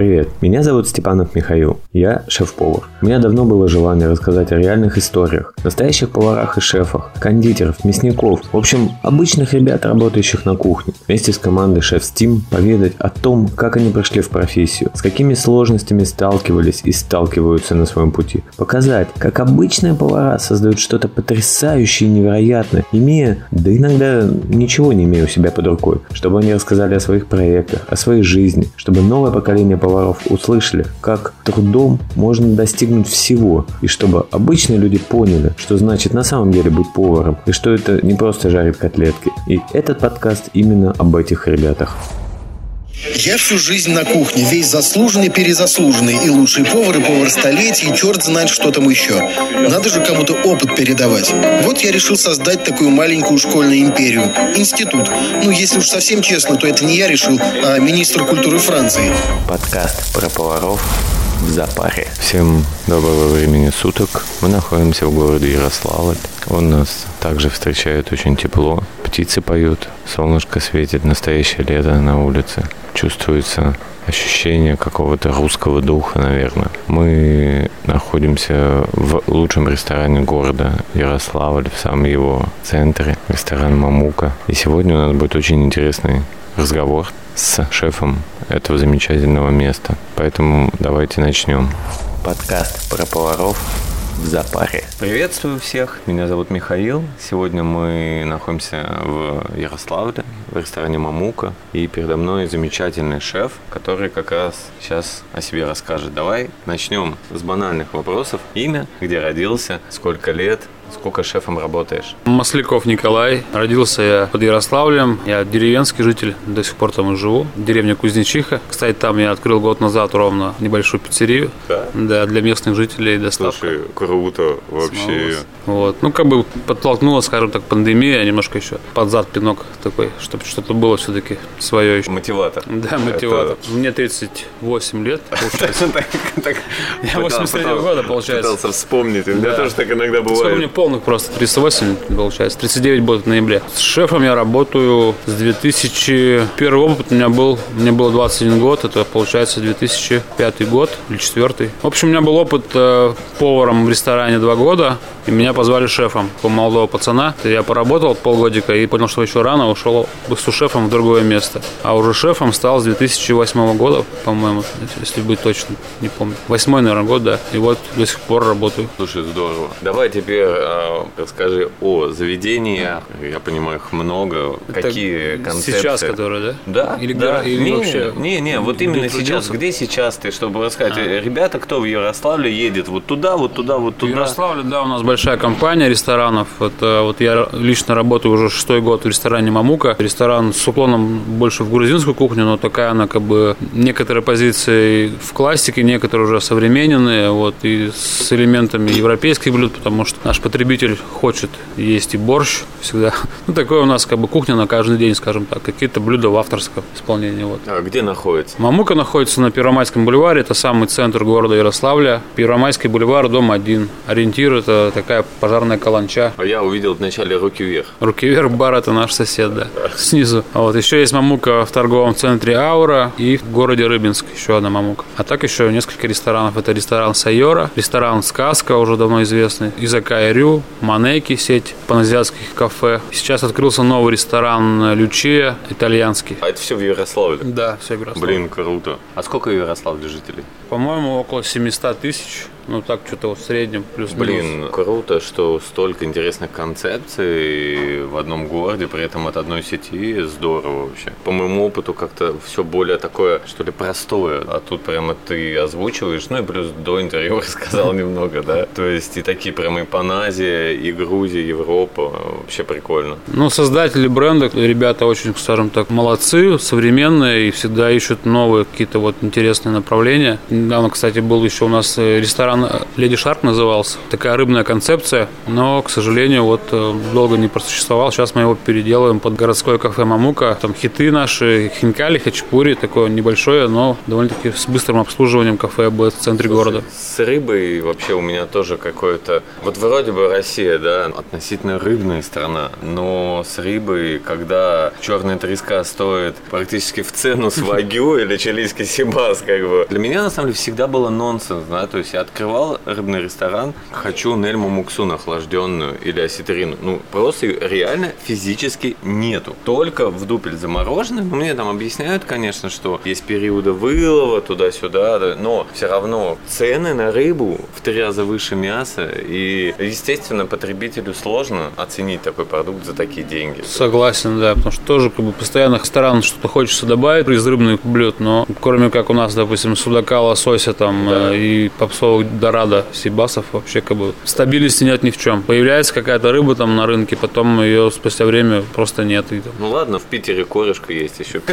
Привет, меня зовут Степанов Михаил. Я шеф-повар. У меня давно было желание рассказать о реальных историях, настоящих поварах и шефах, кондитеров, мясников, в общем, обычных ребят, работающих на кухне. Вместе с командой Шеф Steam поведать о том, как они прошли в профессию, с какими сложностями сталкивались и сталкиваются на своем пути. Показать, как обычные повара создают что-то потрясающее и невероятное, имея, да иногда ничего не имея у себя под рукой, чтобы они рассказали о своих проектах, о своей жизни, чтобы новое поколение поваров услышали, как трудом можно достигнуть всего, и чтобы обычные люди поняли, что значит на самом деле быть поваром, и что это не просто жарить котлетки. И этот подкаст именно об этих ребятах. Я всю жизнь на кухне, весь заслуженный, перезаслуженный, и лучший повар, и повар столетий, и черт знает, что там еще. Надо же кому-то опыт передавать. Вот я решил создать такую маленькую школьную империю. Институт. Ну, если уж совсем честно, то это не я решил, а министр культуры Франции. Подкаст про поваров в запаре. Всем доброго времени суток. Мы находимся в городе Ярославль. Он нас также встречает очень тепло. Птицы поют, солнышко светит, настоящее лето на улице. Чувствуется ощущение какого-то русского духа, наверное. Мы находимся в лучшем ресторане города Ярославль, в самом его центре, ресторан Мамука. И сегодня у нас будет очень интересный разговор с шефом этого замечательного места. Поэтому давайте начнем. Подкаст про поваров в запаре. Приветствую всех, меня зовут Михаил. Сегодня мы находимся в Ярославле, в ресторане Мамука. И передо мной замечательный шеф, который как раз сейчас о себе расскажет. Давай начнем с банальных вопросов. Имя, где родился, сколько лет, Сколько шефом работаешь? Масляков Николай. Родился я под Ярославлем. Я деревенский житель, до сих пор там и живу. Деревня Кузнечиха. Кстати, там я открыл год назад ровно небольшую пиццерию. Да? Да, для местных жителей доставка. Слушай, круто вообще. Вот. Ну, как бы подтолкнула, скажем так, пандемия, немножко еще под зад пинок такой, чтобы что-то было все-таки свое еще. Мотиватор. Да, мотиватор. Это... Мне 38 лет, получается. Я 83 года, получается. Пытался вспомнить. У меня тоже так иногда бывает полных просто 38, получается. 39 будет в ноябре. С шефом я работаю с 2000... Первый опыт у меня был, мне было 21 год, это получается 2005 год или 4 В общем, у меня был опыт э, поваром в ресторане два года, и меня позвали шефом, такого молодого пацана. Я поработал полгодика и понял, что еще рано, ушел с шефом в другое место. А уже шефом стал с 2008 года, по-моему, если быть точно, не помню. Восьмой, наверное, год, да. И вот до сих пор работаю. Слушай, здорово. Давай теперь э, расскажи о заведении. Я понимаю, их много. Это Какие концепции? Сейчас, которые, да? Да. Или, да. или не, вообще? Не, не, вот именно сейчас. Где сейчас ты, чтобы рассказать? А. Ребята, кто в Ярославле едет вот туда, вот туда, вот туда? Ярославле, да, у нас большая компания ресторанов. Это вот я лично работаю уже шестой год в ресторане Мамука. Ресторан с уклоном больше в грузинскую кухню, но такая она как бы некоторые позиции в классике, некоторые уже современные, вот и с элементами европейских блюд, потому что наш потребитель хочет есть и борщ всегда. Ну, такое у нас как бы кухня на каждый день, скажем так. Какие-то блюда в авторском исполнении. Вот. А где находится? Мамука находится на Первомайском бульваре. Это самый центр города Ярославля. Первомайский бульвар, дом один. Ориентир – это такая пожарная каланча. А я увидел вначале руки вверх. Руки вверх бар – это наш сосед, да. Снизу. А вот еще есть Мамука в торговом центре Аура и в городе Рыбинск еще одна Мамука. А так еще несколько ресторанов. Это ресторан Сайора, ресторан Сказка, уже давно известный, Изакая Рю, Манеки, сеть паназиатских кафе. Сейчас открылся новый ресторан Лючия, итальянский. А это все в Ярославле? Да, все в Ярославле. Блин, круто. А сколько в Ярославле жителей? По-моему, около 700 тысяч. Ну, так что-то в среднем плюс Блин, круто, что столько интересных концепций в одном городе, при этом от одной сети. Здорово вообще. По моему опыту как-то все более такое, что ли, простое. А тут прямо ты озвучиваешь, ну и плюс до интервью рассказал немного, да? То есть и такие прямо и Паназия, и Грузия, Европа. Вообще прикольно. Ну, создатели бренда, ребята очень, скажем так, молодцы, современные и всегда ищут новые какие-то вот интересные направления. Недавно, кстати, был еще у нас ресторан ресторан Леди Шарк назывался. Такая рыбная концепция, но, к сожалению, вот э, долго не просуществовал. Сейчас мы его переделываем под городское кафе Мамука. Там хиты наши, хинкали, хачапури, такое небольшое, но довольно-таки с быстрым обслуживанием кафе будет в центре Слушай, города. С рыбой вообще у меня тоже какое-то... Вот вроде бы Россия, да, относительно рыбная страна, но с рыбой, когда черная треска стоит практически в цену с вагю или чилийский сибас, как бы. Для меня, на самом деле, всегда было нонсенс, да, то есть я открывал рыбный ресторан, хочу нельму муксун охлажденную или осетрину, ну, просто реально физически нету. Только в дупель замороженный, ну, мне там объясняют, конечно, что есть периоды вылова туда-сюда, да, но все равно цены на рыбу в три раза выше мяса, и, естественно, потребителю сложно оценить такой продукт за такие деньги. Согласен, да, потому что тоже как бы постоянно ресторан что-то хочется добавить из рыбных блюд, но кроме как у нас, допустим, судака, лосося там да. э, и попсовых дорадо, сибасов, вообще как бы стабильности нет ни в чем. Появляется какая-то рыба там на рынке, потом ее спустя время просто нет. И, там... Ну ладно, в Питере корешка есть еще.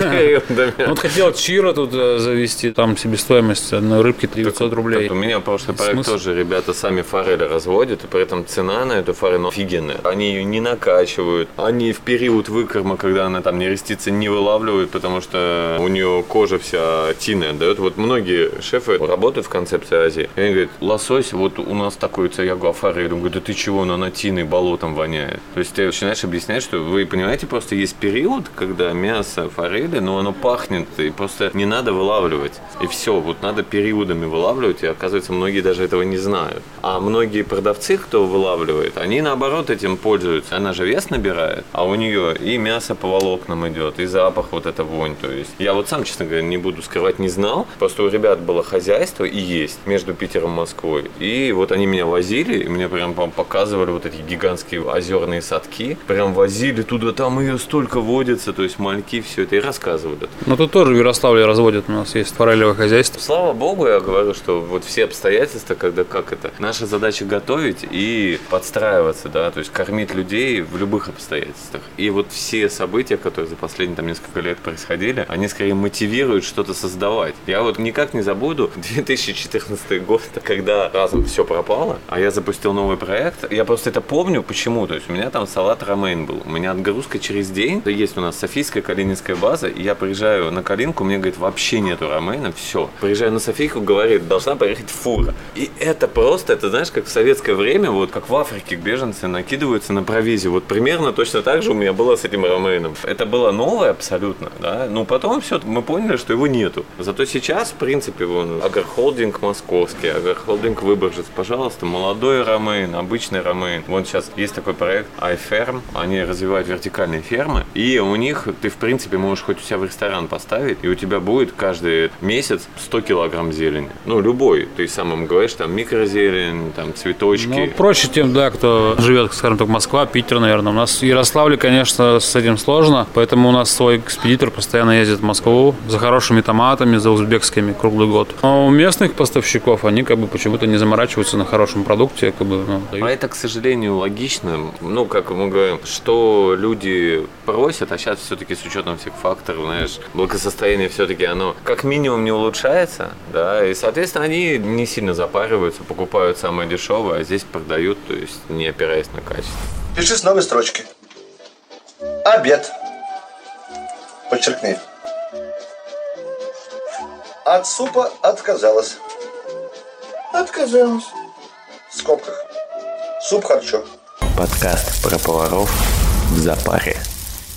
Вот хотел Чиро тут э, завести, там себестоимость одной рыбки 900 рублей. У меня прошлый проект тоже ребята сами форели разводят, и при этом цена на эту форель офигенная. Они ее не накачивают, они в период выкорма, когда она там не растится, не вылавливают, потому что у нее кожа вся тиная дает. Вот многие шефы работают в концепции Азии. И они говорят, лосось, вот у нас такой, я говорю, а форель. Я говорю, да ты чего, на тиной болотом воняет. То есть ты начинаешь объяснять, что вы понимаете, просто есть период, когда мясо форели, но оно пахнет, и просто не надо вылавливать. И все, вот надо периодами вылавливать, и оказывается, многие даже этого не знают. А многие продавцы, кто вылавливает, они наоборот этим пользуются. Она же вес набирает, а у нее и мясо по волокнам идет, и запах вот эта вонь. То есть я вот сам, честно говоря, не буду скрывать, не знал. Просто у ребят было хозяйство и есть между Питером и Москвой. И вот они меня возили, и мне прям показывали вот эти гигантские озерные садки. Прям возили туда, там ее столько водится, то есть мальки, все это, и рассказывали. Но тут тоже в Ярославле разводят, у нас есть форелевое хозяйство. Слава богу, я говорю, что вот все обстоятельства, когда как это, наша задача готовить и подстраиваться, да, то есть кормить людей в любых обстоятельствах. И вот все события, которые за последние там несколько лет происходили, они скорее мотивируют что-то создавать. Я вот никак не забуду 2014 год, когда разом все пропало, а я запустил новый проект. Я просто это помню, почему. То есть у меня там салат ромейн был. У меня отгрузка через день. Есть у нас Софийская Калининская база, и я приезжаю на Калинку, мне говорит, вообще нету ромейна, все. Приезжаю на Софийку, говорит, должна поехать фура. И это просто, это знаешь, как в советское время, вот как в Африке беженцы накидываются на провизию. Вот примерно точно так же у меня было с этим ромейном. Это было новое абсолютно, да. Ну потом все, мы поняли, что его нету. Зато сейчас, в принципе, вон, Агрохолдинг московский, Агрохолдинг Выборжец, пожалуйста, молодой ромейн, обычный ромейн. Вот сейчас есть такой проект iFerm, они развивают вертикальные фермы, и у них ты, в принципе, можешь хоть у себя в ресторан поставить, и у тебя будет каждый месяц 100 килограмм зелени. Ну, любой. Ты сам им говоришь, там, микрозелень, там, цветочки. Ну, проще тем, да, кто живет, скажем так, Москва, Питер, наверное. У нас в Ярославле, конечно, с этим сложно, поэтому у нас свой экспедитор постоянно ездит в Москву за хорошими томатами, за узбекскими круглый год. Но у местных поставщиков они как бы почему-то не заморачиваются на хорошем продукте. Как бы, ну, А это, к сожалению, логично. Ну, как мы говорим, что люди просят, а сейчас все-таки с учетом всех факторов, знаешь, благосостояние все-таки оно как минимум не улучшается, да, и, соответственно, они не сильно запариваются, покупают самое дешевое, а здесь продают, то есть не опираясь на качество. Пиши с новой строчки. Обед. Подчеркни. От супа отказалась. Отказалась. В скобках. Суп харчо. Подкаст про поваров в запаре.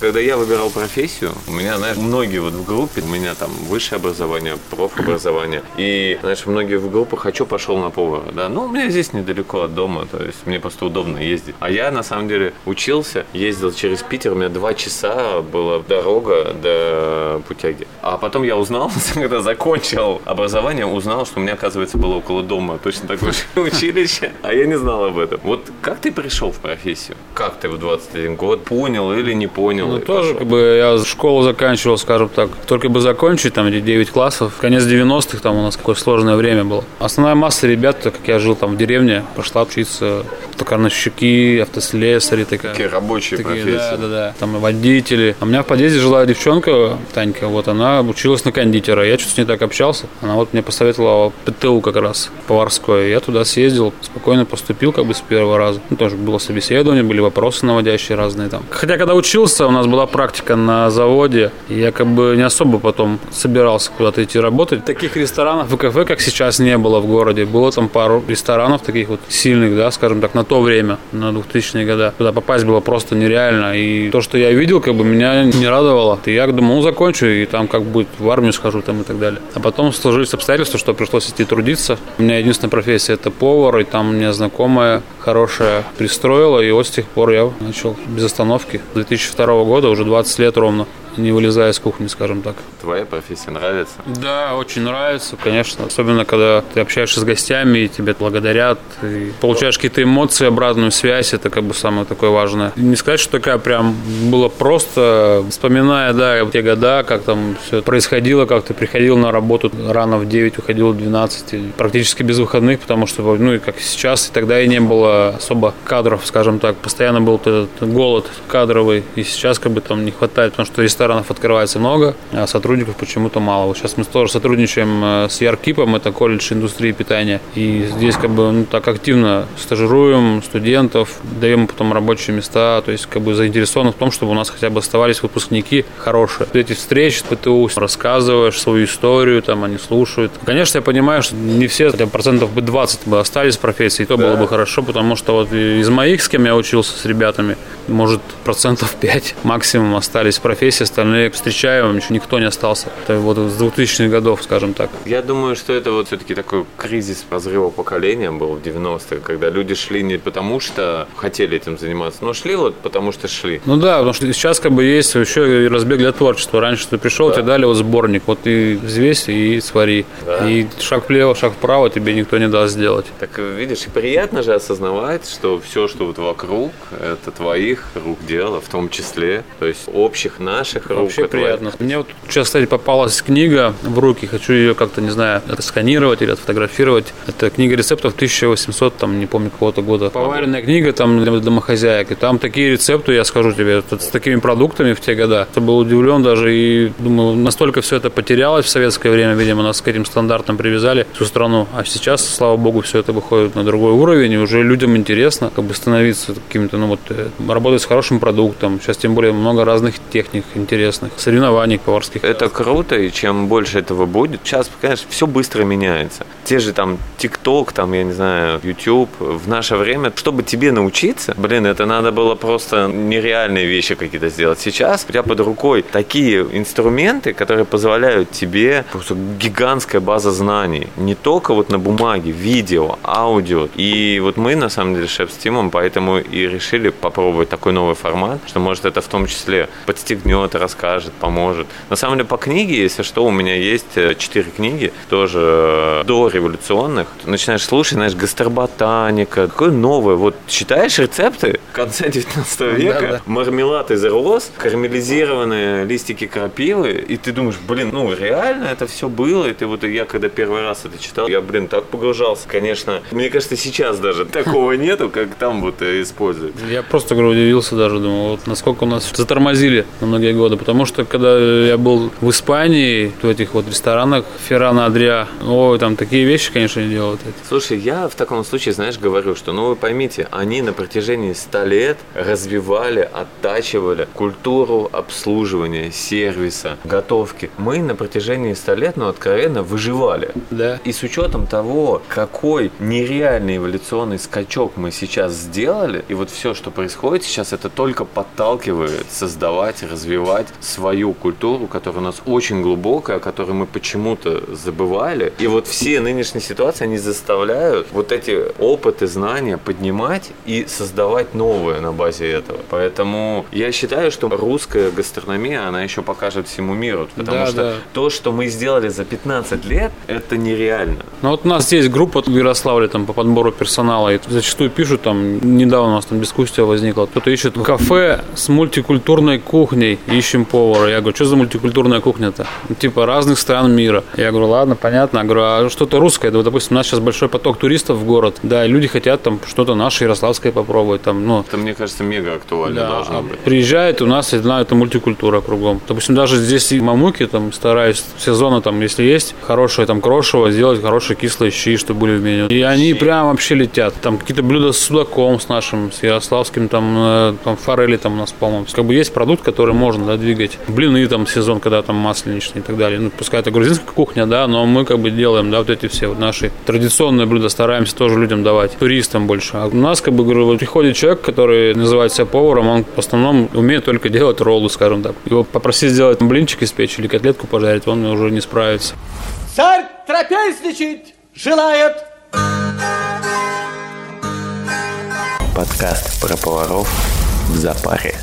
Когда я выбирал профессию, у меня, знаешь, многие вот в группе, у меня там высшее образование, профобразование, и, знаешь, многие в группах «хочу, пошел на повара», да, ну, у меня здесь недалеко от дома, то есть мне просто удобно ездить. А я, на самом деле, учился, ездил через Питер, у меня два часа была дорога до Путяги. А потом я узнал, когда закончил образование, узнал, что у меня, оказывается, было около дома точно такое же училище, а я не знал об этом. Вот как ты пришел в профессию? Как ты в 21 год понял или не понял? Ну, тоже, как бы, я школу заканчивал, скажем так, только бы закончить, там, эти 9 классов. Конец 90-х, там у нас какое сложное время было. Основная масса ребят, так как я жил там в деревне, пошла учиться токарнощики, автослесари. Такая, такие рабочие такие, профессии. Да, да, да. Там и водители. А у меня в подъезде жила девчонка, Танька, вот она училась на кондитера. Я что-то с ней так общался. Она вот мне посоветовала ПТУ как раз, поварское. Я туда съездил, спокойно поступил как бы с первого раза. Ну, тоже было собеседование, были вопросы наводящие разные там. Хотя, когда учился, у нас была практика на заводе, и я как бы не особо потом собирался куда-то идти работать. Таких ресторанов и кафе, как сейчас, не было в городе. Было там пару ресторанов таких вот сильных, да, скажем так, на то время, на 2000-е годы. Туда попасть было просто нереально. И то, что я видел, как бы меня не радовало. И я думал, ну, закончу, и там как будет в армию схожу там и так далее. А потом сложились обстоятельства, что пришлось идти трудиться. У меня единственная профессия – это повар, и там у меня знакомая хорошая пристроила, и вот с тех пор я начал без остановки. 2002 года, уже 20 лет ровно не вылезая из кухни, скажем так. Твоя профессия нравится? Да, очень нравится, конечно. Особенно, когда ты общаешься с гостями, и тебе благодарят, и получаешь какие-то эмоции, обратную связь, это как бы самое такое важное. Не сказать, что такая прям было просто, вспоминая, да, те года, как там все происходило, как ты приходил на работу рано в 9, уходил в 12, практически без выходных, потому что, ну, и как сейчас, и тогда и не было особо кадров, скажем так, постоянно был этот голод кадровый, и сейчас как бы там не хватает, потому что ресторанов открывается много, а сотрудников почему-то мало. Вот сейчас мы тоже сотрудничаем э, с Яркипом, это колледж индустрии питания. И здесь как бы ну, так активно стажируем студентов, даем потом рабочие места, то есть как бы заинтересованы в том, чтобы у нас хотя бы оставались выпускники хорошие. Эти встречи ПТУ, рассказываешь свою историю, там они слушают. Конечно, я понимаю, что не все, хотя процентов бы 20 бы остались в профессии, то да. было бы хорошо, потому что вот из моих, с кем я учился, с ребятами, может, процентов 5 максимум остались в профессии, остальные встречаем, еще никто не остался. Это вот с 2000-х годов, скажем так. Я думаю, что это вот все-таки такой кризис разрыва поколения был в 90-е, когда люди шли не потому, что хотели этим заниматься, но шли вот потому, что шли. Ну да, потому что сейчас как бы есть еще и разбег для творчества. Раньше ты пришел, да. тебе дали вот сборник, вот и взвесь и свари. Да. И шаг влево, шаг вправо тебе никто не даст сделать. Так видишь, и приятно же осознавать, что все, что вот вокруг, это твоих рук дело, в том числе, то есть общих наших рук. Вообще приятно. Мне вот сейчас, кстати, попалась книга в руки, хочу ее как-то, не знаю, сканировать или отфотографировать. Это книга рецептов 1800, там, не помню, какого-то года. Поваренная книга там для домохозяек. И там такие рецепты, я скажу тебе, с такими продуктами в те года. Я был удивлен даже и думаю, настолько все это потерялось в советское время, видимо, нас к этим стандартам привязали всю страну. А сейчас, слава богу, все это выходит на другой уровень, и уже людям интересно как бы становиться каким-то, ну вот, э, работать с хорошим продуктом. Сейчас тем более много разных техник интересных, соревнований поварских. Это круто, и чем больше этого будет, сейчас, конечно, все быстро меняется. Те же там ТикТок, там, я не знаю, YouTube, в наше время, чтобы тебе научиться, блин, это надо было просто нереальные вещи какие-то сделать. Сейчас у тебя под рукой такие инструменты, которые позволяют тебе просто гигантская база знаний. Не только вот на бумаге, видео, аудио. И вот мы, на самом деле, шеф с Тимом, поэтому и решили попробовать такой новый формат, что, может, это в том числе подстегнет, расскажет, поможет. На самом деле, по книге, если что, у меня есть э, четыре книги, тоже э, до революционных. Начинаешь слушать, знаешь, гастроботаника, какое новое. Вот читаешь рецепты конца 19 века, да, да. мармелад из роз, карамелизированные листики крапивы, и ты думаешь, блин, ну реально это все было, и ты вот, я когда первый раз это читал, я, блин, так погружался. Конечно, мне кажется, сейчас даже такого нету, как там вот используют. Я просто говорю, удивился даже, думал, вот насколько у нас затормозили на многие годы, потому что когда я был в Испании, в этих вот ресторанах Феррана Адриа, ой, там такие вещи, конечно, делают. Слушай, я в таком случае, знаешь, говорю, что, ну вы поймите, они на протяжении 100 лет развивали, оттачивали культуру обслуживания, сервиса, готовки. Мы на протяжении 100 лет, ну, откровенно, выживали. Да. И с учетом того, какой нереальный эволюционный скачок мы сейчас сделали, и вот все, что происходит сейчас, это только подталкивает создавать, развивать свою культуру, которая у нас очень глубокая, о которой мы почему-то забывали. И вот все нынешние ситуации, они заставляют вот эти опыты, знания поднимать и создавать новое на базе этого. Поэтому я считаю, что русская гастрономия, она еще покажет всему миру. Потому да, что да. то, что мы сделали за 15 лет, это нереально. Ну вот у нас есть группа в Ярославле там по подбору персонала, и зачастую пишут там, недавно у нас там дискуссия возникла, кто-то ищет кафе с мультикультурной кухней, ищем повара. Я говорю, что за мультикультурная кухня-то? Ну, типа разных стран мира. Я говорю, ладно, понятно. Я говорю, а что-то русское, вот, допустим, нас сейчас большой поток туристов в город, да, и люди хотят там что-то наше ярославское попробовать, там, ну... Это, мне кажется, мега актуально да, должно быть. Приезжает, у нас, одна это мультикультура кругом. Допустим, даже здесь и мамуки, там, стараюсь сезона, там, если есть, хорошее, там, крошево, сделать хорошие кислые щи, чтобы были в меню. И они прям вообще летят. Там какие-то блюда с судаком, с нашим, с ярославским, там, э, там форели там у нас, по-моему. Как бы есть продукт, который можно, да, двигать. Блины там сезон, когда там масленичные и так далее. Ну, пускай это грузинская кухня, да, но мы как бы делаем, да, вот эти все вот наши традиционные блюда стараемся тоже людям давать, туристам больше. А у нас, как бы, говорю, вот приходит человек, который называет себя поваром, он в основном умеет только делать роллы, скажем так. Его попросить сделать блинчик испечь или котлетку пожарить, он уже не справится. Царь трапезничать желает. Подкаст про поваров в запаре.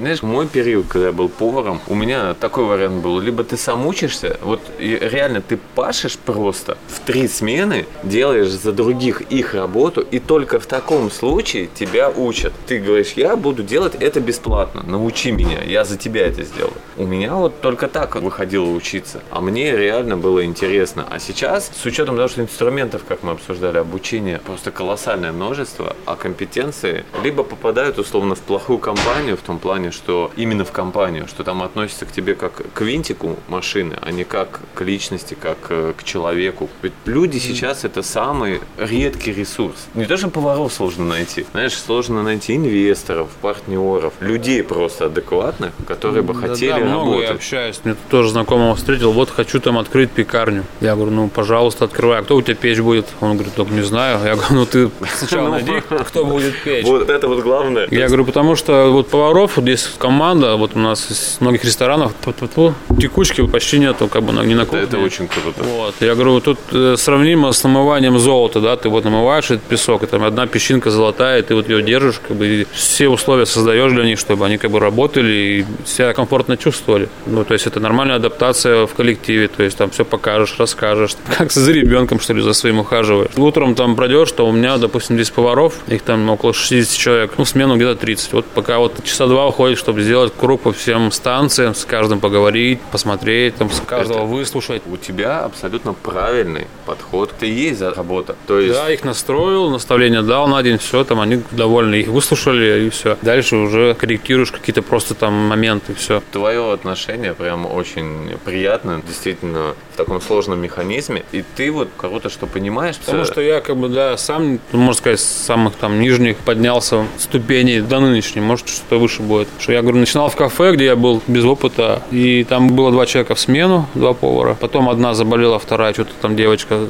Знаешь, мой период, когда я был поваром, у меня такой вариант был. Либо ты сам учишься, вот реально ты пашешь просто в три смены, делаешь за других их работу, и только в таком случае тебя учат. Ты говоришь, я буду делать это бесплатно, научи меня, я за тебя это сделаю. У меня вот только так выходило учиться, а мне реально было интересно. А сейчас, с учетом того, что инструментов, как мы обсуждали, обучение просто колоссальное множество, а компетенции либо попадают условно в плохую компанию, в том плане, что именно в компанию, что там относится к тебе как к винтику машины, а не как к личности, как э, к человеку. Ведь люди сейчас это самый редкий ресурс. Не то, что поваров сложно найти. Знаешь, сложно найти инвесторов, партнеров, людей просто адекватных, которые бы хотели да, да, работать. Много я общаюсь. Мне тут тоже знакомого встретил. Вот хочу там открыть пекарню. Я говорю, ну, пожалуйста, открывай. А кто у тебя печь будет? Он говорит, только не знаю. Я говорю, ну ты сначала ну, найди, кто будет печь. Вот это вот главное. Я говорю, потому что вот поваров, вот есть команда, вот у нас из многих ресторанов текучки почти нету, как бы не на кухне. Это, это очень круто. Вот. Я говорю, тут э, сравнимо с намыванием золота, да, ты вот намываешь этот песок, и там одна песчинка золотая, и ты вот ее держишь, как бы и все условия создаешь для них, чтобы они как бы работали и себя комфортно чувствовали. Ну, то есть это нормальная адаптация в коллективе, то есть там все покажешь, расскажешь, как за ребенком, что ли, за своим ухаживаешь. Утром там пройдешь, что у меня, допустим, здесь поваров, их там около 60 человек, ну, смену где-то 30. Вот пока вот часа два уходит, чтобы сделать круг по всем станциям, с каждым поговорить, посмотреть, там, с каждого Это выслушать. У тебя абсолютно правильный подход. Ты есть за работа. То есть... Да, их настроил, наставление дал на день, все, там они довольны, их выслушали, и все. Дальше уже корректируешь какие-то просто там моменты, все. Твое отношение прям очень приятно, действительно, в таком сложном механизме. И ты вот кого-то что понимаешь. Потому что я как бы, да, сам, можно сказать, с самых там нижних поднялся ступеней до нынешней, может, что-то выше будет. Что я говорю, начинал в кафе, где я был без опыта, и там было два человека в смену, два повара. Потом одна заболела, вторая что-то там девочка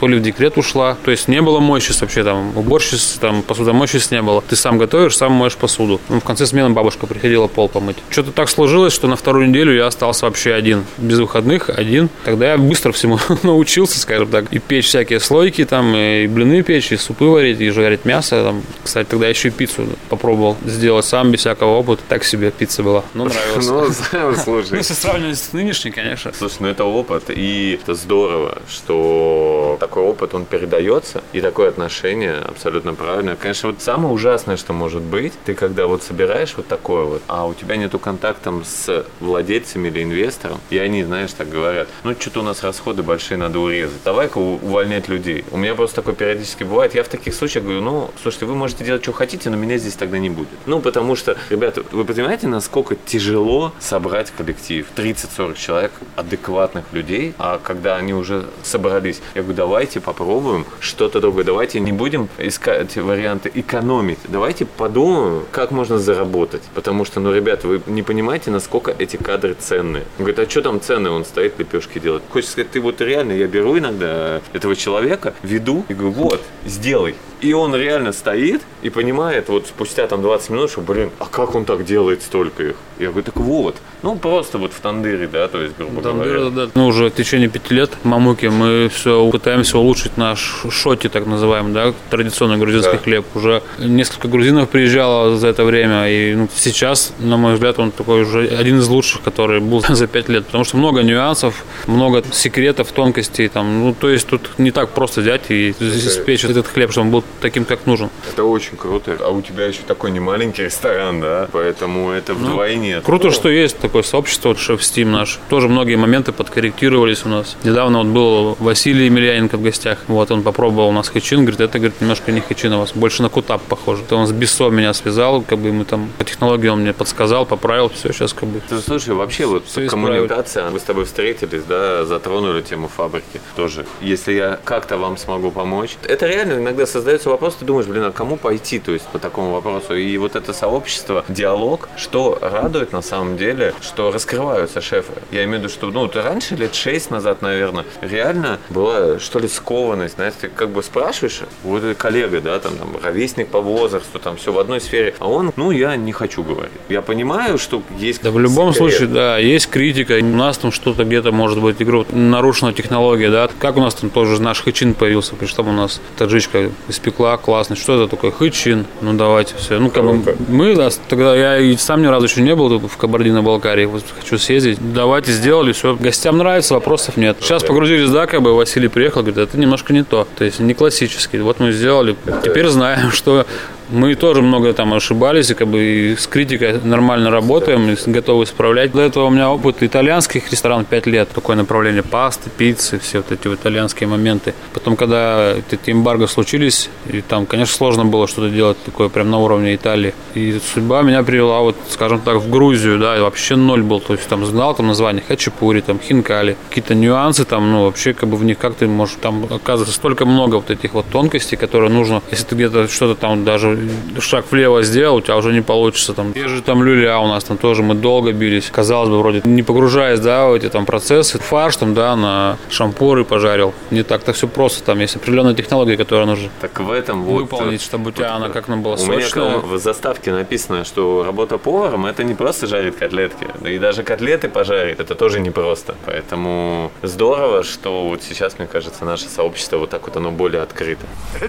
то ли в декрет ушла. То есть не было мойщиц вообще там, уборщиц, там посудомойщиц не было. Ты сам готовишь, сам моешь посуду. Ну, в конце смены бабушка приходила пол помыть. Что-то так сложилось, что на вторую неделю я остался вообще один. Без выходных, один. Тогда я быстро всему научился, скажем так. И печь всякие слойки там, и блины печь, и супы варить, и жарить мясо. Там. Кстати, тогда еще и пиццу попробовал сделать сам, без всякого опыта. Так себе пицца была. Ну, нравилось. Ну, слушай. Ну, если сравнивать с нынешней, конечно. Слушай, ну это опыт, и это здорово, что такой опыт, он передается, и такое отношение абсолютно правильно. Конечно, вот самое ужасное, что может быть, ты когда вот собираешь вот такое вот, а у тебя нету контакта с владельцами или инвестором, и они, знаешь, так говорят, ну, что-то у нас расходы большие, надо урезать. Давай-ка увольнять людей. У меня просто такое периодически бывает. Я в таких случаях говорю, ну, слушайте, вы можете делать, что хотите, но меня здесь тогда не будет. Ну, потому что, ребята, вы понимаете, насколько тяжело собрать коллектив. 30-40 человек адекватных людей, а когда они уже собрались, я говорю, давайте попробуем что-то другое, давайте не будем искать варианты экономить, давайте подумаем, как можно заработать. Потому что, ну, ребята, вы не понимаете, насколько эти кадры ценные. Он говорит, а что там ценные? Он стоит, лепешки делает. Хочется сказать, ты вот реально, я беру иногда этого человека, веду и говорю, вот, сделай. И он реально стоит и понимает, вот спустя там 20 минут, что, блин, а как он так делает столько их? Я говорю, так вот. Ну, просто вот в тандыре, да, то есть, грубо Тандыр, говоря. Да, Ну, уже в течение пяти лет мамуки мы все пытаемся улучшить наш шоти, так называемый, да, традиционный грузинский да. хлеб. Уже несколько грузинов приезжало за это время, и ну, сейчас, на мой взгляд, он такой уже один из лучших, который был за пять лет, потому что много нюансов, много секретов, тонкостей, там, ну, то есть тут не так просто взять и испечь этот хлеб, чтобы он был таким, как нужен. Это очень круто. А у тебя еще такой не маленький ресторан, да? Поэтому это вдвойне. Ну, круто, что есть такое сообщество, вот шеф Steam наш. Тоже многие моменты подкорректировались у нас. Недавно вот был Василий Емельяненко в гостях. Вот он попробовал у нас хэчин, говорит, это, говорит, немножко не хэчин, у вас больше на кутап похоже. То он с Бессо меня связал, как бы мы там по технологии он мне подсказал, поправил, все, сейчас как бы... Ты, слушай, вообще вот Всё коммуникация, мы с тобой встретились, да, затронули тему фабрики тоже. Если я как-то вам смогу помочь, это реально иногда создается вопрос, ты думаешь, блин, а кому пойти, то есть по такому вопросу? И вот это сообщество, диалог, что радует на самом деле, что раскрываются шефы. Я имею в виду, что, ну, ты раньше, лет шесть назад, наверное, реально была, что ли, скованность, знаешь, ты как бы спрашиваешь, вот коллега, да, там, там, ровесник по возрасту, там, все в одной сфере, а он, ну, я не хочу говорить. Я понимаю, что есть... Да в любом секрет. случае, да, есть критика. У нас там что-то где-то может быть игру нарушена технология, да. Как у нас там тоже наш хэчин появился, при что у нас таджичка испекла, классно. Что это такое? Хэчин. Ну давайте все. Ну как бы мы да, тогда я и сам ни разу еще не был в Кабардино-Балкарии. Вот хочу съездить. Давайте сделали, все. Гостям нравится, вопросов нет. Сейчас погрузились, да, как бы Василий приехал, говорит, это немножко не то. То есть не классический. Вот мы сделали. Теперь знаем, что мы тоже много там ошибались, и как бы и с критикой нормально работаем, и готовы исправлять. До этого у меня опыт итальянских ресторанов 5 лет, такое направление пасты, пиццы, все вот эти итальянские моменты. Потом, когда эти эмбарго случились, и там, конечно, сложно было что-то делать такое прям на уровне Италии. И судьба меня привела, вот, скажем так, в Грузию, да, и вообще ноль был. То есть там знал там название хачапури, там хинкали, какие-то нюансы там, ну, вообще как бы в них как ты можешь, там оказывается столько много вот этих вот тонкостей, которые нужно, если ты где-то что-то там даже шаг влево сделал, у тебя уже не получится там. Те же там люля у нас там тоже мы долго бились. Казалось бы, вроде не погружаясь, да, в эти там процессы. Фарш там, да, на шампуры пожарил. Не так-то все просто. Там есть определенная технология, которая нужно Так в этом вот... выполнить, чтобы у тебя она как она была У меня сочная. в заставке написано, что работа поваром это не просто жарить котлетки, да и даже котлеты пожарить это тоже непросто. Поэтому здорово, что вот сейчас, мне кажется, наше сообщество вот так вот оно более открыто.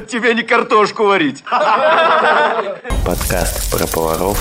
Тебе не картошку варить. Подкаст про поваров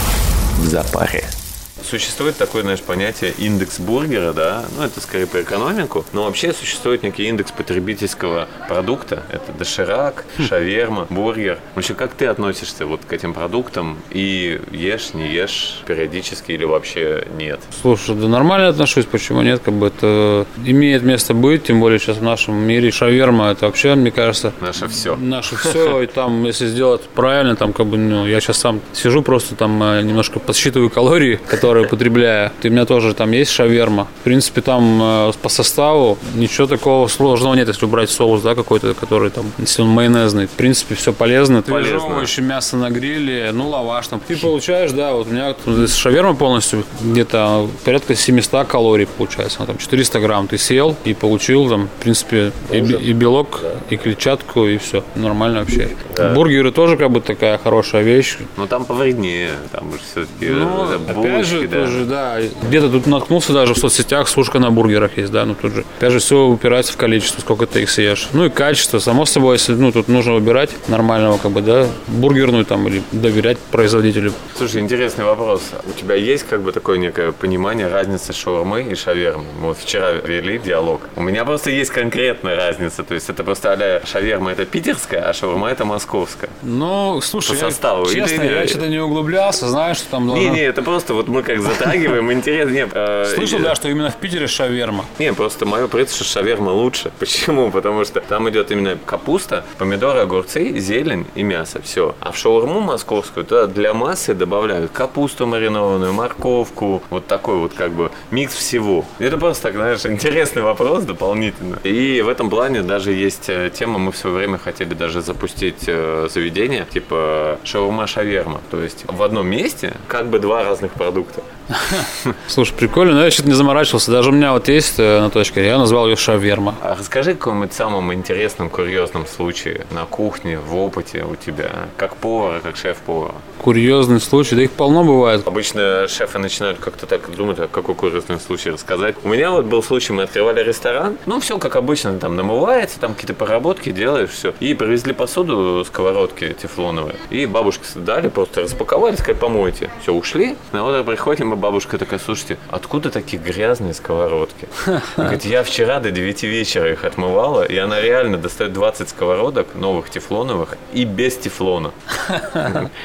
в запаре. Существует такое, знаешь, понятие индекс бургера, да, ну это скорее по экономику, но вообще существует некий индекс потребительского продукта, это доширак, шаверма, бургер. Вообще, как ты относишься вот к этим продуктам? И ешь, не ешь периодически или вообще нет? Слушай, да нормально отношусь, почему нет, как бы это имеет место быть, тем более сейчас в нашем мире шаверма, это вообще, мне кажется, Наше все. наше все, и там, если сделать правильно, там, как бы, ну, я сейчас сам сижу, просто там э, немножко подсчитываю калории, которые употребляю. И у меня тоже там есть шаверма. В принципе, там э, по составу ничего такого сложного нет, если убрать соус, да, какой-то, который там, если он майонезный. В принципе, все полезно. Полезно. Свежевывающее мясо на гриле, ну, лаваш там. Ты получаешь, да, вот у меня шаверма полностью где-то порядка 700 калорий получается. Ну, там 400 грамм ты съел и получил там, в принципе, и, и белок, и клетчатку, и все. Нормально вообще. Бургеры тоже как бы такая хорошая вещь. Но там повреднее, там уже все-таки Ну, это опять булочки, же, да. тоже, да. Где-то тут наткнулся даже в соцсетях, сушка на бургерах есть, да, ну тут же. Опять же, все упирается в количество, сколько ты их съешь. Ну и качество, само собой, если, ну, тут нужно выбирать нормального, как бы, да, бургерную там или доверять производителю. Слушай, интересный вопрос. У тебя есть как бы такое некое понимание разницы шаурмы и шавермы? Мы вот вчера вели диалог. У меня просто есть конкретная разница. То есть это просто а шаверма это питерская, а шаурма это московская. Ну, слушай, По составу. я, честно, Или- я что-то не углублялся, знаю, что там Не, должно... не, это просто вот мы как затрагиваем, интересно. Нет, э, Слышал, да, что именно в Питере шаверма. Не, просто мое принципе, что шаверма лучше. Почему? Потому что там идет именно капуста, помидоры, огурцы, зелень и мясо. Все. А в шаурму московскую туда для массы добавляют капусту маринованную, морковку, вот такой вот как бы микс всего. Это просто так, знаешь, интересный вопрос дополнительно. И в этом плане даже есть э, тема, мы в свое время хотели даже запустить э, заведение, типа шаурма-шаверма. То есть в одном месте как бы два разных продукта. Слушай, прикольно, но я что-то не заморачивался. Даже у меня вот есть э, на точке, я назвал ее шаверма. А расскажи о каком-нибудь самом интересном, курьезном случае на кухне, в опыте у тебя, как повара, как шеф-повара. Курьезный случай, да их полно бывает. Обычно шефы начинают как-то так думать, а какой курьезный случай рассказать. У меня вот был случай, мы открывали ресторан, ну, все как обычно, там намывается, там какие-то поработки делаешь, все. И привезли посуду, сковородки тефлоновые. И бабушке дали, просто распаковали, сказали, помойте. Все, ушли. На утро приходим, время бабушка такая, слушайте, откуда такие грязные сковородки? Говорит, я вчера до 9 вечера их отмывала, и она реально достает 20 сковородок новых тефлоновых и без тефлона.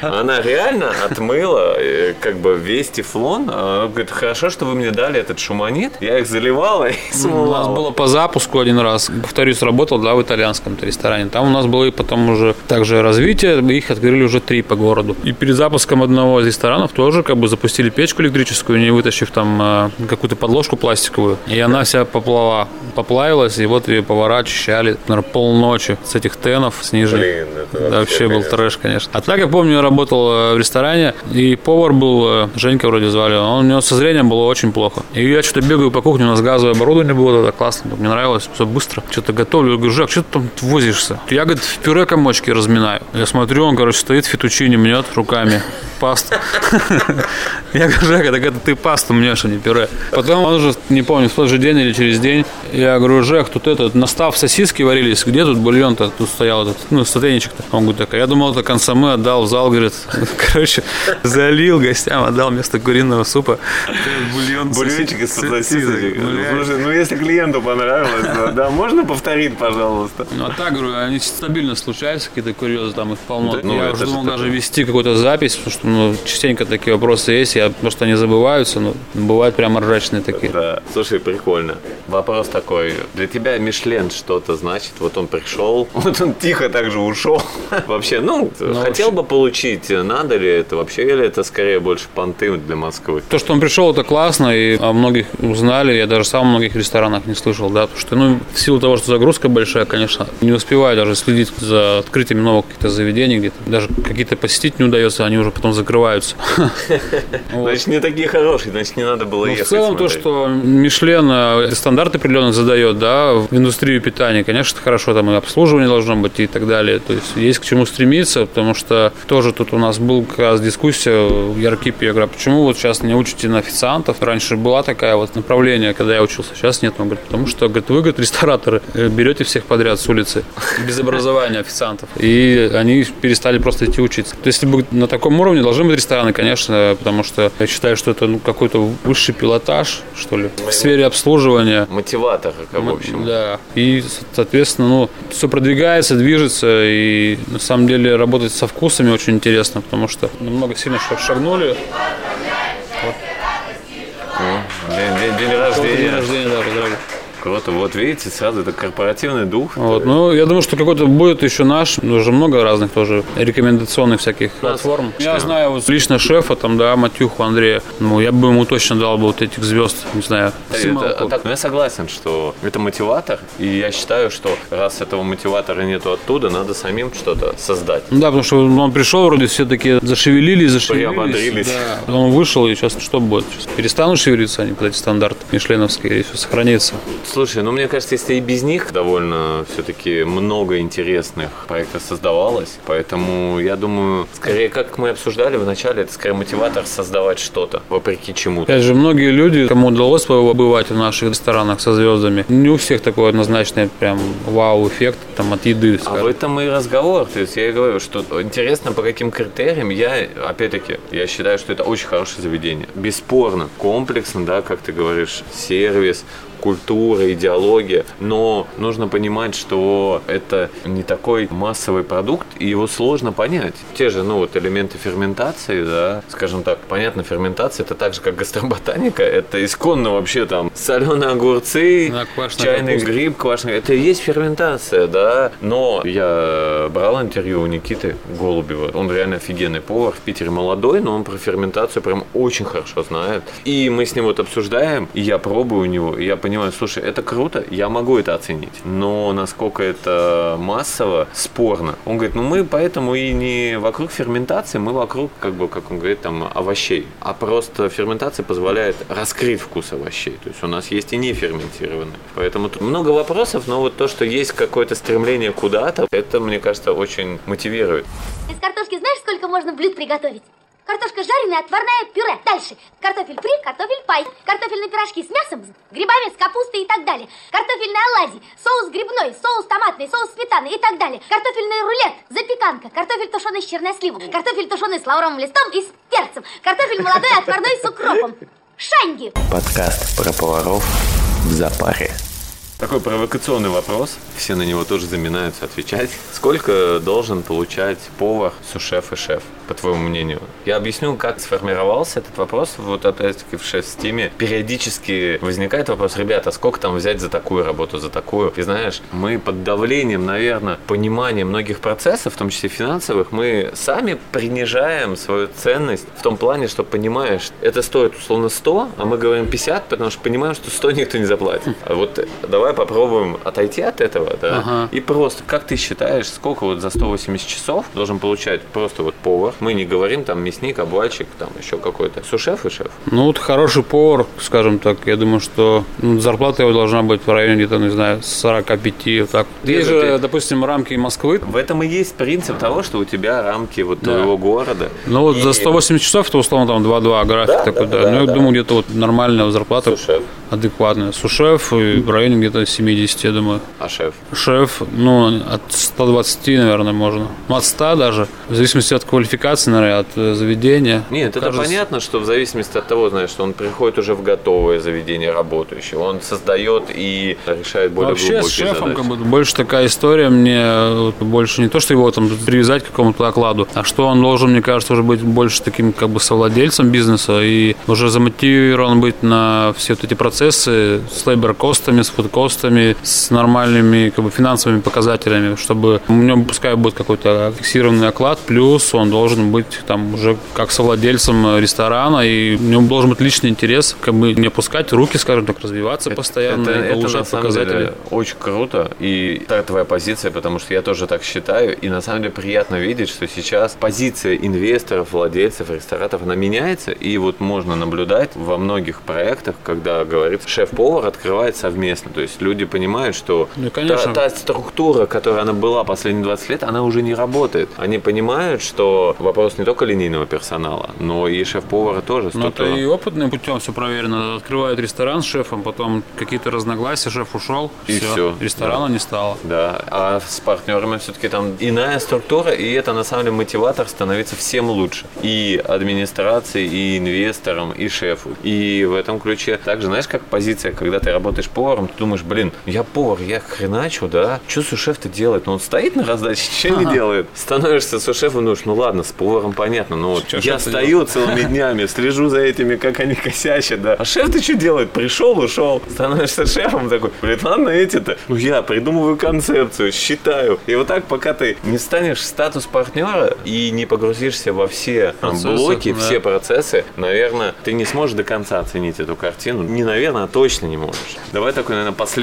Она реально отмыла э, как бы весь тефлон. Она говорит, хорошо, что вы мне дали этот шуманит. Я их заливала и смывала. У нас было по запуску один раз. Повторюсь, работал, да, в итальянском ресторане. Там у нас было и потом уже также развитие. Их открыли уже три по городу. И перед запуском одного из ресторанов тоже как бы запустили печку электрическую, не вытащив там э, какую-то подложку пластиковую. И она вся поплава, поплавилась, и вот ее повара очищали, наверное, полночи с этих тенов снижили. Блин, это Да, вообще был трэш, конечно. А так я помню, я работал э, в ресторане, и повар был, э, Женька вроде звали, он, у него со зрением было очень плохо. И я что-то бегаю по кухне, у нас газовое оборудование было, это классно, мне нравилось, все быстро. Что-то готовлю, я говорю, Жак, что ты там возишься? Я, говорит, в пюре комочки разминаю. Я смотрю, он, короче, стоит, фетучини мнет руками пасту. Я говорю, Жека, так это ты пасту мнешь, а не пюре. Потом он уже, не помню, в тот же день или через день, я говорю, Жек, тут этот, настав сосиски варились, где тут бульон-то? Тут стоял этот, ну, сотейничек-то. Он говорит, так, я думал, это консоме отдал в зал, говорит, короче, залил гостям, отдал вместо куриного супа. Бульон, Бульончик из сосисок. Ну, ну если клиенту понравилось, да, можно повторить, пожалуйста? Ну, а так, говорю, они стабильно случаются, какие-то курьезы, там их полно. Я уже же думал даже вести какую-то запись, потому что ну, частенько такие вопросы есть, я, может, они забываются, но бывают прямо ржачные такие. Да, слушай, прикольно. Вопрос такой. Для тебя Мишлен что-то значит? Вот он пришел, вот он тихо также ушел. Вообще, ну, хотел бы получить, надо ли это вообще, или это скорее больше понты для Москвы? То, что он пришел, это классно, и о многих узнали, я даже сам в многих ресторанах не слышал, да, потому что, ну, в силу того, что загрузка большая, конечно, не успеваю даже следить за открытием новых каких-то заведений, где-то даже какие-то посетить не удается, они уже потом закрываются. Значит, не такие хорошие, значит, не надо было Ну, в ехать. целом то, что Мишлен э, стандарты определенно задает, да, в индустрию питания, конечно, хорошо, там и обслуживание должно быть и так далее. То есть есть к чему стремиться, потому что тоже тут у нас был как раз дискуссия в Яркипе. Я говорю, а почему вот сейчас не учите на официантов? Раньше была такая вот направление, когда я учился, сейчас нет. Он говорит, потому что, говорит, вы, говорит, рестораторы, э, берете всех подряд с улицы, без образования официантов. И они перестали просто идти учиться. То есть, если бы на таком уровне должны быть рестораны, конечно, потому что я считаю, что это ну, какой-то высший пилотаж, что ли, в сфере обслуживания. Мотиватор, как, в общем. Да. И, соответственно, ну, все продвигается, движется, и на самом деле работать со вкусами очень интересно, потому что намного сильно шаг- шагнули. День, день- день День рождения. рождения, да, поздравляю. Круто. Вот видите, сразу это корпоративный дух. Вот. Ну, я думаю, что какой-то будет еще наш, уже много разных тоже рекомендационных всяких платформ. Я знаю вот лично шефа, там, да, Матюху Андрея, ну, я бы ему точно дал бы вот этих звезд, не знаю, Это- Сималку. так, ну, я согласен, что это мотиватор, и я считаю, что раз этого мотиватора нету оттуда, надо самим что-то создать. Да, потому что он пришел, вроде все такие зашевелились, зашевелились. Да. Он вышел, и сейчас что будет? Сейчас перестанут шевелиться они под эти стандарты мишленовские, или все сохранится? Слушай, ну мне кажется, если и без них довольно все-таки много интересных проектов создавалось, поэтому я думаю, скорее, как мы обсуждали в начале, это скорее мотиватор создавать что-то, вопреки чему-то. Опять же, многие люди, кому удалось побывать в наших ресторанах со звездами, не у всех такой однозначный прям вау-эффект там от еды, А в скажем. этом и разговор. То есть я и говорю, что интересно, по каким критериям я, опять-таки, я считаю, что это очень хорошее заведение. Бесспорно, комплексно, да, как ты говоришь, сервис, культура, идеология, но нужно понимать, что это не такой массовый продукт, и его сложно понять. Те же, ну, вот элементы ферментации, да, скажем так, понятно, ферментация это так же, как гастроботаника, это исконно вообще там соленые огурцы, Да, чайный капуста. гриб, квашеный, это и есть ферментация, да, но я брал интервью у Никиты Голубева, он реально офигенный повар, в Питере молодой, но он про ферментацию прям очень хорошо знает, и мы с ним вот обсуждаем, и я пробую у него, и я понимаю, слушай, это круто, я могу это оценить, но насколько это массово, спорно. Он говорит, ну мы поэтому и не вокруг ферментации, мы вокруг, как бы, как он говорит, там, овощей, а просто ферментация позволяет раскрыть вкус овощей, то есть у нас есть и не ферментированные. Поэтому тут много вопросов, но вот то, что есть какое-то стремление куда-то, это, мне кажется, очень мотивирует. Из картошки знаешь, сколько можно блюд приготовить? Картошка жареная, отварная, пюре. Дальше. Картофель фри, картофель пай. Картофельные пирожки с мясом, с грибами, с капустой и так далее. Картофельные оладьи, соус грибной, соус томатный, соус сметаны и так далее. Картофельный рулет, запеканка, картофель тушеный с черносливом, картофель тушеный с лавровым листом и с перцем, картофель молодой отварной с укропом. Шанги. Подкаст про поваров в запаре. Такой провокационный вопрос. Все на него тоже заминаются отвечать. Сколько должен получать повар, сушеф и шеф, по твоему мнению? Я объясню, как сформировался этот вопрос. Вот опять-таки в шеф-стиме периодически возникает вопрос, ребята, сколько там взять за такую работу, за такую? И знаешь, мы под давлением, наверное, понимания многих процессов, в том числе финансовых, мы сами принижаем свою ценность в том плане, что понимаешь, это стоит условно 100, а мы говорим 50, потому что понимаем, что 100 никто не заплатит. А вот давай попробуем отойти от этого, да, Ага. и просто, как ты считаешь, сколько вот за 180 часов должен получать просто вот повар? Мы не говорим там мясник, обвальщик, там еще какой-то. Сушеф и шеф. Ну, вот хороший повар, скажем так, я думаю, что ну, зарплата его должна быть в районе где-то, не знаю, 45, вот так. Есть же, ты- допустим, рамки Москвы. В этом и есть принцип того, что у тебя рамки вот твоего города. Ну, вот И за 180 часов, это условно там 2-2 график Да, такой, да, да. да, ну, я да. думаю, где-то вот нормальная зарплата, Сушеф. адекватная. Сушеф и в районе где-то 70, я думаю. А шеф? Шеф, ну, от 120, наверное, можно. Ну, от 100 даже. В зависимости от квалификации, наверное, от э, заведения. Нет, это Кажется, понятно, что в зависимости от того, знаешь, что он приходит уже в готовое заведение работающее, он создает и решает более Вообще с глубокие шефом задачи. как бы больше такая история мне э, больше не то, что его там привязать к какому-то окладу, а что он должен, мне кажется, уже быть больше таким как бы совладельцем бизнеса и уже замотивирован быть на все вот эти процессы с лейбер-костами, с фуд-костами, с нормальными как бы финансовыми показателями, чтобы у него пускай будет какой-то фиксированный оклад, плюс он должен быть там уже как совладельцем ресторана и у него должен быть личный интерес, как бы не опускать руки, скажем так, развиваться постоянно это, и это на самом показатели. деле очень круто, и это твоя позиция, потому что я тоже так считаю, и на самом деле приятно видеть, что сейчас позиция инвесторов, владельцев, ресторатов, она меняется, и вот можно наблюдать во многих проектах, когда говорится, шеф-повар открывает совместно, то есть люди понимают, что Ну, конечно. та, та структура, которая она была последние 20 лет, она уже не работает. Они понимают, что вопрос не только линейного персонала, но и шеф-повара тоже. Ну, это и опытным путем все проверено. Открывают ресторан с шефом, потом какие-то разногласия, шеф ушел, И всё. Ресторана не стало. Да, а с партнерами все-таки там иная структура, и это на самом деле мотиватор становиться всем лучше. И администрации, и инвесторам, и шефу. И в этом ключе также, знаешь, как позиция, когда ты работаешь поваром, ты думаешь, блин, я повар, я хреначу, да? Что сушеф-то делает? Ну, он стоит на раздаче, ничего не делает. Становишься сушефом, думаешь, ну ладно, с поваром понятно, но вот Чё я стою целыми днями, слежу за этими, как они косячат, да. А шеф-то что делает? Пришел, ушел. Становишься шефом такой, блин, ладно эти-то. Ну я придумываю концепцию, считаю. И вот так, пока ты не станешь в статус партнера и не погрузишься во все там, Процессы, блоки, да. все процессы, наверное, ты не сможешь до конца оценить эту картину. Не наверное, а точно не можешь. Давай такой, наверное, последний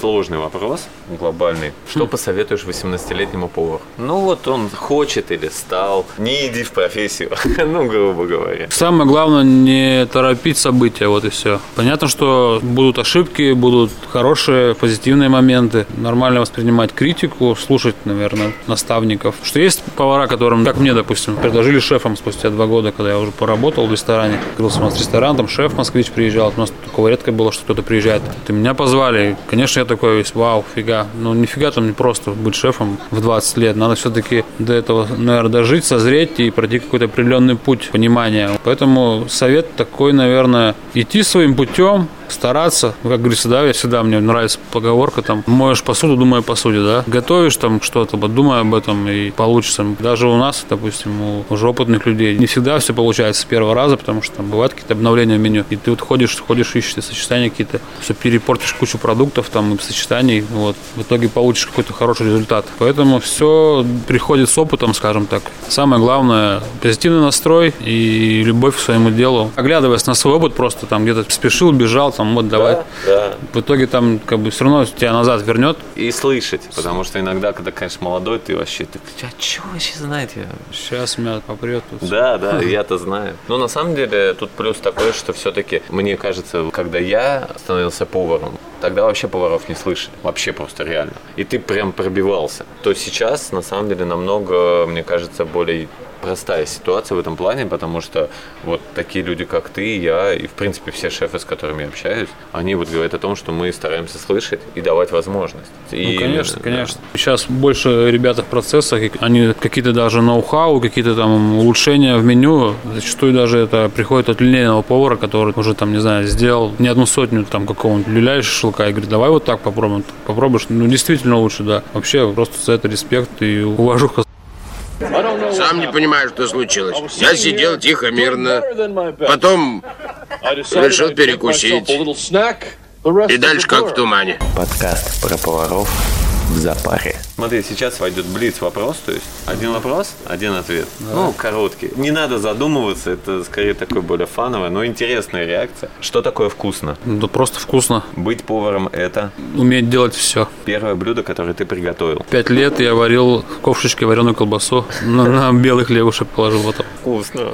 сложный вопрос, глобальный. Что Хм. посоветуешь 18-летнему повару? Ну вот он хочет или стал, не иди в профессию, ну, грубо говоря. Самое главное не торопить события, вот и все. Понятно, что будут ошибки, будут хорошие, позитивные моменты. Нормально воспринимать критику, слушать, наверное, наставников. Что есть повара, которым, как мне, допустим, предложили шефом спустя два года, когда я уже поработал в ресторане. Открылся у нас ресторан, там шеф москвич приезжал. У нас такого редко было, что кто-то приезжает. Ты меня позвали. Конечно, я такой весь, вау, фига. Ну, нифига там не просто быть шефом в 20 лет. Надо все-таки до этого, наверное, дожить, созреть и пройти какой-то определенный путь понимания. Поэтому совет такой, наверное, идти своим путем, стараться, как говорится, да, я всегда, мне нравится поговорка, там, моешь посуду, думая о посуде, да, готовишь там что-то, думай об этом, и получится. Даже у нас, допустим, у уже опытных людей не всегда все получается с первого раза, потому что там бывают какие-то обновления в меню, и ты вот ходишь, ходишь, ищешь сочетания какие-то, все перепортишь кучу продуктов там и сочетаний, вот, в итоге получишь какой-то хороший результат. Поэтому все приходит с опытом, скажем так. Самое главное, позитивный настрой и любовь к своему делу. Оглядываясь на свой опыт, просто там где-то спешил, бежал, там, вот, давай. Да, В итоге там как бы все равно тебя назад вернет. И слышать, потому что иногда, когда, конечно, молодой, ты вообще, ты, а что вообще знаете? Сейчас меня попрет. тут. Да, да, я-то знаю. Но на самом деле тут плюс такой, что все-таки, мне кажется, когда я становился поваром, тогда вообще поваров не слышали. Вообще просто реально. И ты прям пробивался. То сейчас, на самом деле, намного, мне кажется, более простая ситуация в этом плане, потому что вот такие люди, как ты, я и, в принципе, все шефы, с которыми я общаюсь, они вот говорят о том, что мы стараемся слышать и давать возможность. И, Ну, конечно, конечно. Сейчас больше ребята в процессах, они какие-то даже ноу-хау, какие-то там улучшения в меню. Зачастую даже это приходит от линейного повара, который уже там, не знаю, сделал не одну сотню там какого-нибудь люля шашлыка и говорит, давай вот так попробуем. Попробуешь, ну действительно лучше, да. Вообще просто за это респект и уважуха. Сам не понимаю, что случилось. Я сидел тихо, мирно. Потом решил перекусить. И дальше как в тумане. Подкаст про поваров в запаре. Смотри, сейчас войдет блиц вопрос, то есть один вопрос, один ответ. Ну, короткий. Не надо задумываться, это скорее такое более фановое, но интересная реакция. Что такое вкусно? Да просто вкусно. Быть поваром – это Уметь делать все. первое блюдо, которое ты приготовил. Пять лет я варил в ковшичке вареную колбасу. На, белых левушек положил потом. Вкусно.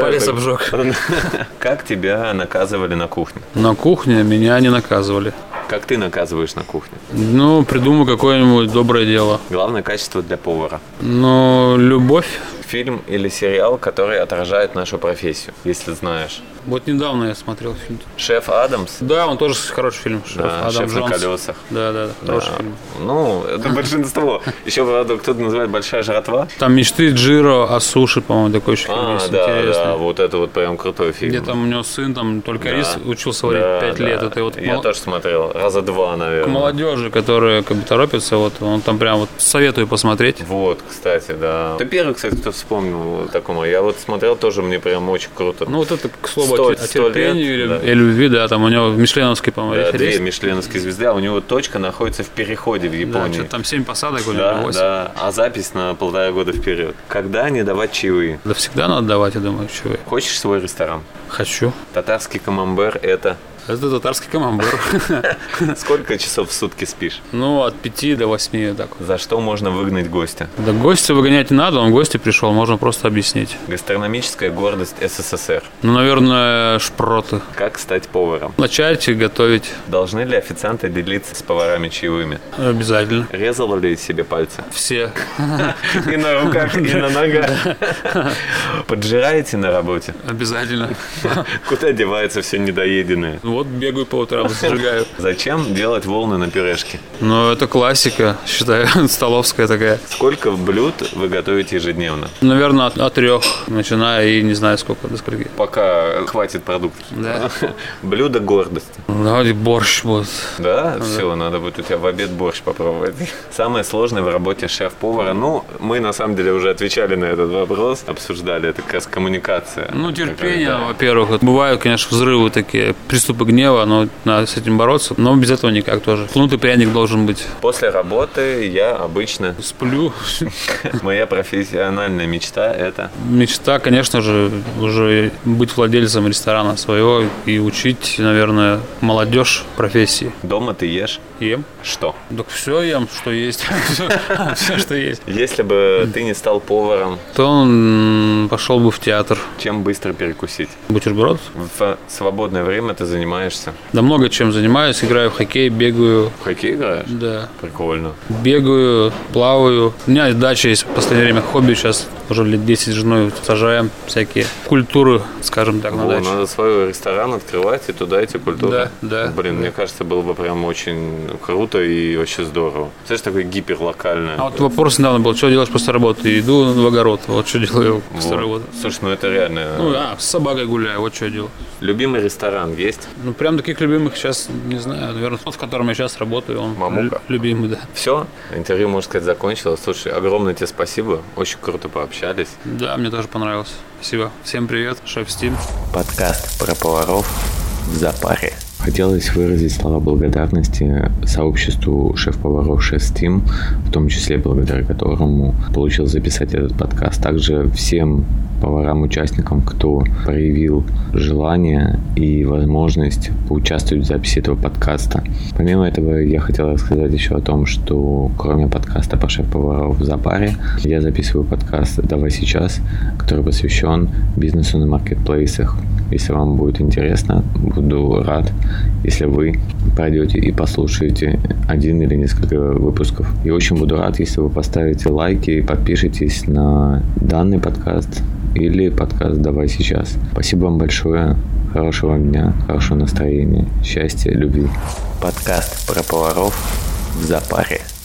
Палец обжег. Как тебя наказывали на кухне? На кухне меня не наказывали. Как ты наказываешь на кухне? Ну, придумай какое-нибудь доброе дело. Главное качество для повара. Но любовь. Фильм или сериал, который отражает нашу профессию, если знаешь. Вот недавно я смотрел фильм. Шеф Адамс. Да, он тоже хороший фильм. Шеф Да, Адам «Шеф на колесах». Да, да, да, хороший фильм. Ну, это большинство. Еще, кто-то называет «Большая жратва». Там мечты Джиро о суши, по-моему, такой еще фильм А, есть да, да, вот это вот прям крутой фильм. Где там у него сын, там только Да. рис учился варить Да, 5 да. лет. Это вот Я тоже смотрел, раза два, к наверное. молодежи, которая как бы торопится, вот он там прям вот советую посмотреть. Вот, кстати, да. Ты первый, кстати, кто вспомнил такому. Я вот смотрел тоже, мне прям очень круто. Ну вот это, к слову, Сто- о, те- о сто лет, терпении или, да. и любви, да, там у него Мишленовский, по-моему, Да, две мишленовские звезды, а у него точка находится в переходе в Да, Японии. что-то там 7 посадок или Да, 8. да, а запись на полтора года вперед. Когда не давать чаевые? Да всегда надо давать, я думаю, чего. Хочешь свой ресторан? Хочу. Татарский камамбер – это Это татарский камамбер. сколько часов в сутки спишь? Ну, от 5 до 8 так. За что можно выгнать гостя? Да гостя выгонять не надо, он в гости пришел, можно просто объяснить. Гастрономическая гордость СССР. Ну, наверное, шпроты. Как стать поваром? Начать готовить Должны ли официанты делиться с поварами чаевыми? обязательно. Резал ли себе пальцы? Все. И на руках, и на ногах. Поджираете на работе? Обязательно. Куда девается все недоеденное? Вот бегаю по утрам, зажигаю. Зачем делать волны на пюрешке? Ну, это классика, считаю, столовская такая. Сколько блюд вы готовите ежедневно? Наверное, от, от трех, начиная и не знаю сколько, до скольки. Пока хватит продуктов. Да. Блюдо гордости. Давайте борщ будет. Да, все, надо будет у тебя в обед борщ попробовать. Самое сложное в работе шеф-повара, ну, мы на самом деле уже отвечали на этот вопрос, обсуждали, это как раз коммуникация. Ну, терпение, во-первых. Бывают, конечно, взрывы такие, приступы гнева, но надо с этим бороться. Но без этого никак тоже. Кнутый пряник должен быть. После работы я обычно, Сплю. моя профессиональная мечта это Мечта, конечно же, уже быть владельцем ресторана своего и учить, наверное, молодежь профессии. дома ты ешь Ем. что? Так все ем, что есть. Все, что есть. Если бы ты не стал поваром, То он пошел бы в театр. чем быстро перекусить? Бутерброд. В свободное время ты занимаешься? Да много чем занимаюсь. Играю в хоккей, бегаю. В хоккей играешь? Да. Прикольно. Бегаю, плаваю. У меня дача есть в последнее время хобби. Сейчас уже лет 10 с женой сажаем всякие культуры, скажем так, на Во, даче. надо свой ресторан открывать и туда эти культуры. Да, да. Блин, мне кажется, было бы прям очень круто и очень здорово. Знаешь, такое гиперлокальное. А вот вопрос недавно был, что делаешь после работы? Иду в огород, вот что делаю после Вот. работы. Слушай, ну это реально. Ну да, с собакой гуляю, вот что я делаю. Любимый ресторан есть? Ну прям таких любимых сейчас не знаю. Наверное, тот, в котором я сейчас работаю, он Мамука. лю- любимый, да. Все, интервью, можно сказать, закончилось. Слушай, огромное тебе спасибо. Очень круто пообщались. Да, мне тоже понравилось. Спасибо. Всем привет, шеф Стим. Подкаст про поваров в запаре. Хотелось выразить слова благодарности сообществу шеф-поваров Шестим, в том числе благодаря которому получил записать этот подкаст. Также всем поварам-участникам, кто проявил желание и возможность поучаствовать в записи этого подкаста. Помимо этого, я хотел рассказать еще о том, что кроме подкаста по шеф-поваров в запаре, я записываю подкаст «Давай сейчас», который посвящен бизнесу на маркетплейсах. Если вам будет интересно, буду рад, если вы пройдете и послушаете один или несколько выпусков. И очень буду рад, если вы поставите лайки и подпишитесь на данный подкаст или подкаст «Давай сейчас». Спасибо вам большое. Хорошего дня, хорошего настроения, счастья, любви. Подкаст про поваров в запаре.